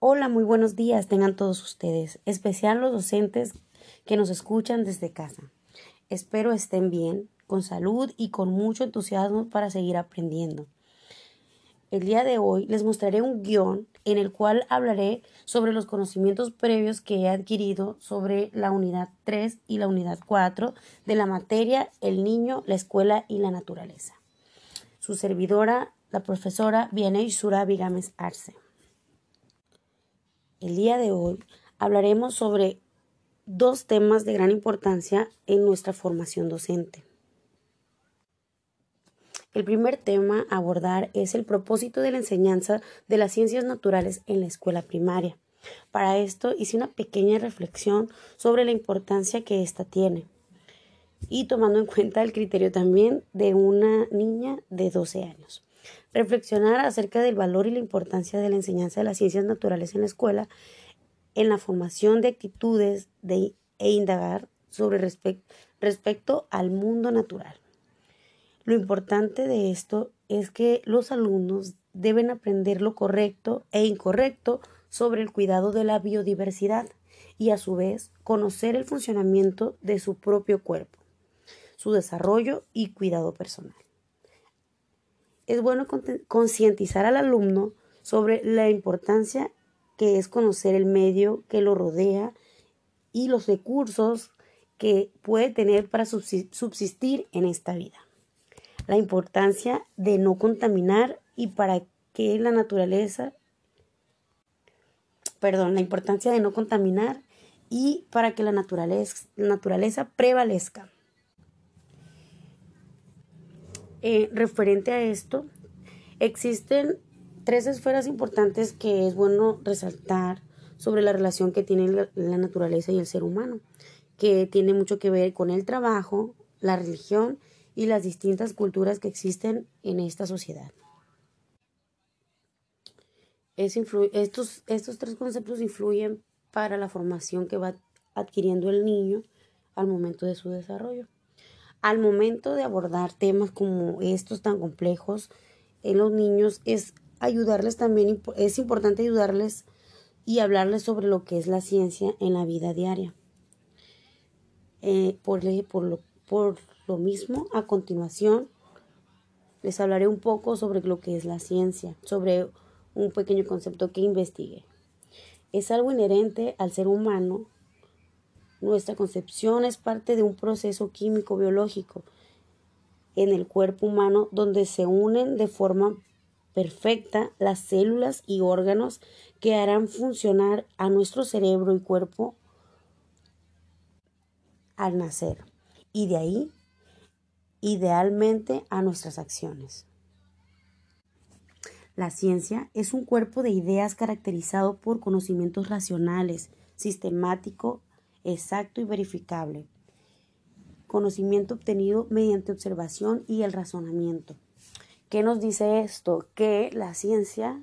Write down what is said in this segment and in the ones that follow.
Hola, muy buenos días tengan todos ustedes, especial los docentes que nos escuchan desde casa. Espero estén bien, con salud y con mucho entusiasmo para seguir aprendiendo. El día de hoy les mostraré un guion en el cual hablaré sobre los conocimientos previos que he adquirido sobre la unidad 3 y la unidad 4 de la materia El niño, la escuela y la naturaleza. Su servidora, la profesora Vianey Surabi Gámez Arce. El día de hoy hablaremos sobre dos temas de gran importancia en nuestra formación docente. El primer tema a abordar es el propósito de la enseñanza de las ciencias naturales en la escuela primaria. Para esto hice una pequeña reflexión sobre la importancia que ésta tiene y tomando en cuenta el criterio también de una niña de 12 años reflexionar acerca del valor y la importancia de la enseñanza de las ciencias naturales en la escuela, en la formación de actitudes de, e indagar sobre respecto al mundo natural. Lo importante de esto es que los alumnos deben aprender lo correcto e incorrecto sobre el cuidado de la biodiversidad y a su vez conocer el funcionamiento de su propio cuerpo, su desarrollo y cuidado personal es bueno concientizar al alumno sobre la importancia que es conocer el medio que lo rodea y los recursos que puede tener para subsistir en esta vida. La importancia de no contaminar y para que la naturaleza, perdón, la importancia de no contaminar y para que la naturaleza, naturaleza prevalezca. Eh, referente a esto, existen tres esferas importantes que es bueno resaltar sobre la relación que tiene la, naturaleza y el ser humano, que tiene mucho que ver con el trabajo, la religión y las distintas culturas que existen en esta sociedad. estos, estos tres conceptos influyen para la formación que va adquiriendo el niño al momento de su desarrollo. Al momento de abordar temas como estos tan complejos en los niños es ayudarles también, es importante ayudarles y hablarles sobre lo que es la ciencia en la vida diaria. Eh, por, por, lo, por lo mismo, a continuación, les hablaré un poco sobre lo que es la ciencia, sobre un pequeño concepto que investigué. Es algo inherente al ser humano nuestra concepción es parte de un proceso químico biológico en el cuerpo humano donde se unen de forma perfecta las células y órganos que harán funcionar a nuestro cerebro y cuerpo al nacer y de ahí idealmente a nuestras acciones. La ciencia es un cuerpo de ideas caracterizado por conocimientos racionales, sistemático exacto y verificable. Conocimiento obtenido mediante observación y el razonamiento. ¿Qué nos dice esto? Que la ciencia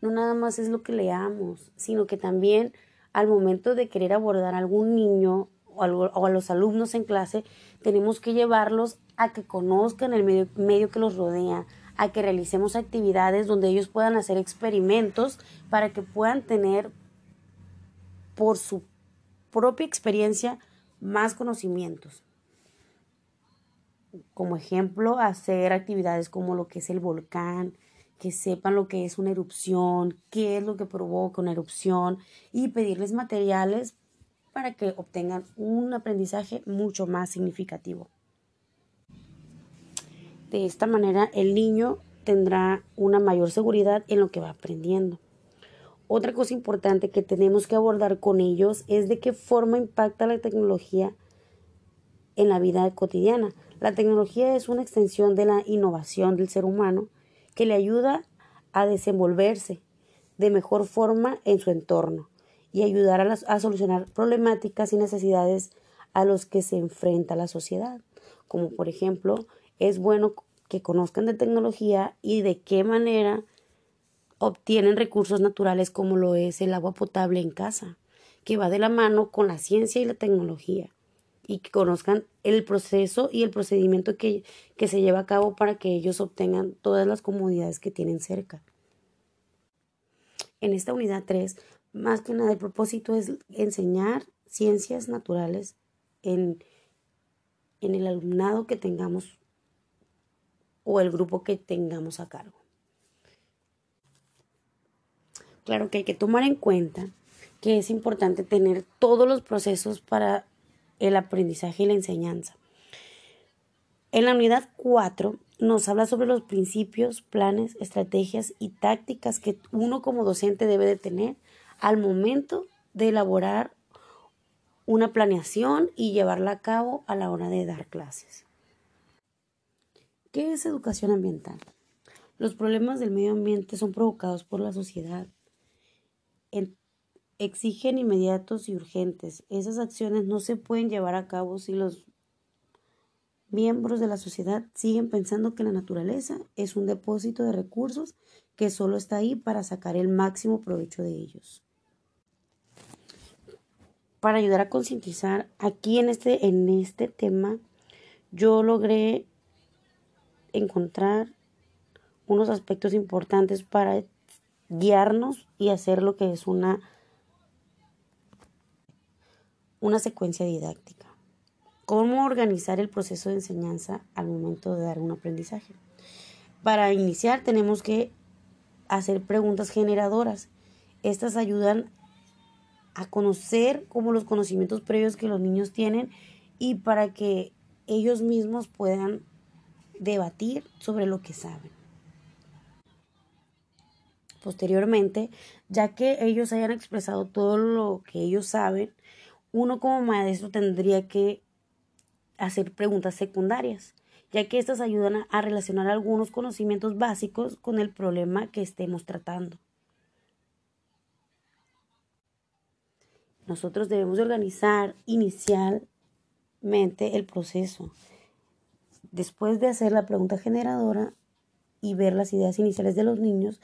no nada más es lo que leamos, sino que también al momento de querer abordar a algún niño o, a los alumnos en clase, tenemos que llevarlos a que conozcan el medio, medio que los rodea, a que realicemos actividades donde ellos puedan hacer experimentos para que puedan tener por su propia experiencia más conocimientos. Como ejemplo, hacer actividades como lo que es el volcán, que sepan lo que es una erupción, qué es lo que provoca una erupción y pedirles materiales para que obtengan un aprendizaje mucho más significativo. De esta manera, el niño tendrá una mayor seguridad en lo que va aprendiendo. Otra cosa importante que tenemos que abordar con ellos es de qué forma impacta la tecnología en la vida cotidiana. La tecnología es una extensión de la innovación del ser humano que le ayuda a desenvolverse de mejor forma en su entorno y ayudar a, solucionar problemáticas y necesidades a los que se enfrenta la sociedad. Como por ejemplo, es bueno que conozcan de tecnología y de qué manera obtienen recursos naturales como lo es el agua potable en casa, que va de la mano con la ciencia y la tecnología, y que conozcan el proceso y el procedimiento que, que se lleva a cabo para que ellos obtengan todas las comodidades que tienen cerca. en esta unidad 3, más que nada el propósito es enseñar ciencias naturales en, en el alumnado que tengamos o el grupo que tengamos a cargo. Claro que hay que tomar en cuenta que es importante tener todos los procesos para el aprendizaje y la enseñanza. En la unidad 4 nos habla sobre los principios, planes, estrategias y tácticas que uno como docente debe de tener al momento de elaborar una planeación y llevarla a cabo a la hora de dar clases. ¿Qué es educación ambiental? Los problemas del medio ambiente son provocados por la sociedad. Exigen inmediatos y urgentes. Esas acciones no se pueden llevar a cabo si los miembros de la sociedad siguen pensando que la naturaleza es un depósito de recursos que solo está ahí para sacar el máximo provecho de ellos. Para ayudar a concientizar, aquí en este, en este tema, yo logré encontrar unos aspectos importantes para guiarnos y hacer lo que es una, una secuencia didáctica. ¿Cómo organizar el proceso de enseñanza al momento de dar un aprendizaje? Para iniciar tenemos que hacer preguntas generadoras. Estas ayudan a conocer como los conocimientos previos que los niños tienen y para que ellos mismos puedan debatir sobre lo que saben. Posteriormente, ya que ellos hayan expresado todo lo que ellos saben, uno como maestro tendría que hacer preguntas secundarias, ya que estas ayudan a relacionar algunos conocimientos básicos con el problema que estemos tratando. Nosotros debemos organizar inicialmente el proceso. Después de hacer la pregunta generadora y ver las ideas iniciales de los niños,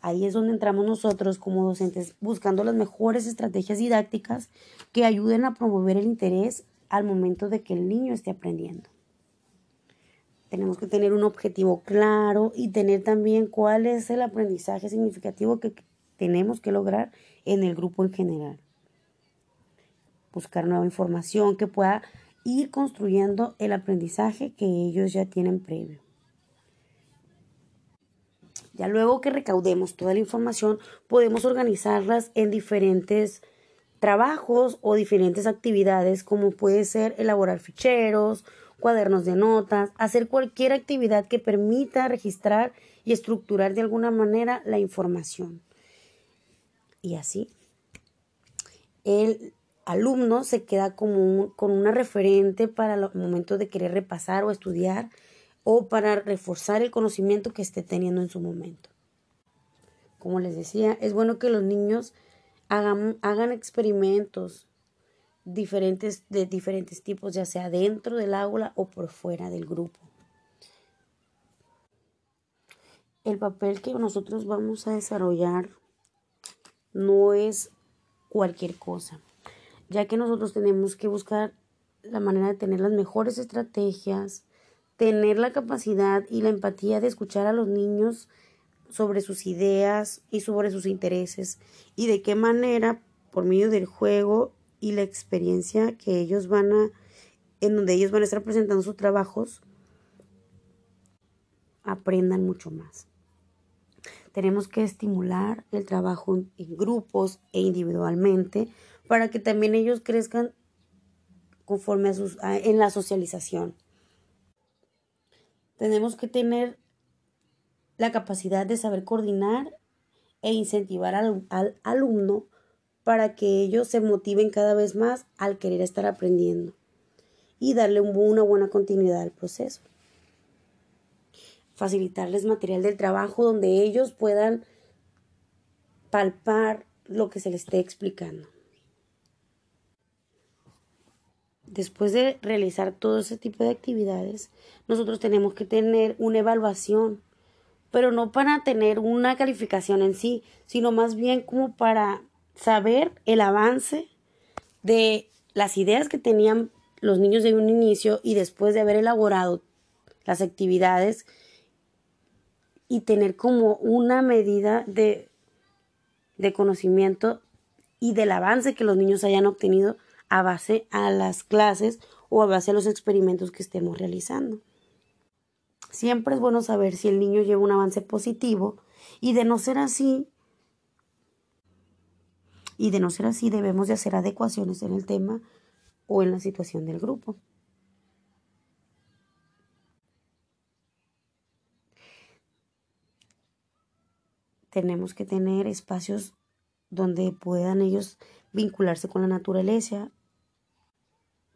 ahí es donde entramos nosotros como docentes buscando las mejores estrategias didácticas que ayuden a promover el interés al momento de que el niño esté aprendiendo. Tenemos que tener un objetivo claro y tener también cuál es el aprendizaje significativo que tenemos que lograr en el grupo en general. Buscar nueva información que pueda ir construyendo el aprendizaje que ellos ya tienen previo. Ya luego que recaudemos toda la información, podemos organizarlas en diferentes trabajos o diferentes actividades como puede ser elaborar ficheros, cuadernos de notas, hacer cualquier actividad que permita registrar y estructurar de alguna manera la información. Y así, el alumno se queda como con una referente para el momento de querer repasar o estudiar o para reforzar el conocimiento que esté teniendo en su momento. Como les decía, es bueno que los niños hagan, experimentos diferentes de diferentes tipos, ya sea dentro del aula o por fuera del grupo. El papel que nosotros vamos a desarrollar no es cualquier cosa, ya que nosotros tenemos que buscar la manera de tener las mejores estrategias, tener la capacidad y la empatía de escuchar a los niños sobre sus ideas y sobre sus intereses y de qué manera por medio del juego y la experiencia que ellos van a en donde ellos van a estar presentando sus trabajos aprendan mucho más. Tenemos que estimular el trabajo en grupos e individualmente para que también ellos crezcan conforme a sus en la socialización. Tenemos que tener la capacidad de saber coordinar e incentivar al, alumno para que ellos se motiven cada vez más al querer estar aprendiendo y darle una buena continuidad al proceso. Facilitarles material del trabajo donde ellos puedan palpar lo que se les esté explicando. Después de realizar todo ese tipo de actividades, nosotros tenemos que tener una evaluación pero no para tener una calificación en sí, sino más bien como para saber el avance de las ideas que tenían los niños de un inicio y después de haber elaborado las actividades y tener como una medida de de conocimiento y del avance que los niños hayan obtenido a base a las clases o a base a los experimentos que estemos realizando. Siempre es bueno saber si el niño lleva un avance positivo y de no ser así, y de no ser así debemos de hacer adecuaciones en el tema o en la situación del grupo. Tenemos que tener espacios donde puedan ellos vincularse con la naturaleza,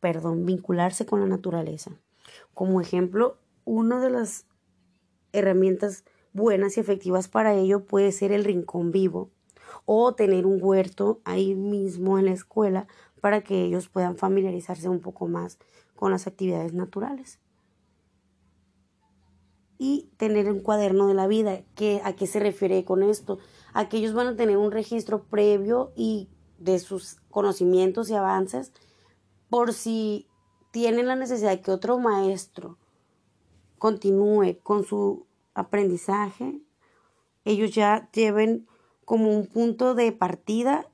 perdón, vincularse con la naturaleza. Como ejemplo, una de las herramientas buenas y efectivas para ello puede ser el rincón vivo o tener un huerto ahí mismo en la escuela para que ellos puedan familiarizarse un poco más con las actividades naturales. Y tener un cuaderno de la vida. ¿Qué, ¿A qué se refiere con esto? A que ellos van a tener un registro previo y de sus conocimientos y avances por si tienen la necesidad de que otro maestro continúe con su aprendizaje, ellos ya lleven como un punto de partida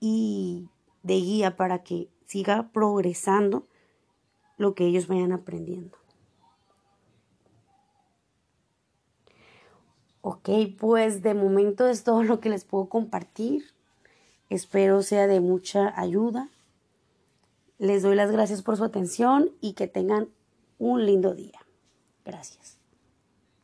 y de guía para que siga progresando lo que ellos vayan aprendiendo. Ok, pues de momento es todo lo que les puedo compartir. Espero sea de mucha ayuda. Les doy las gracias por su atención y que tengan un lindo día. Gracias.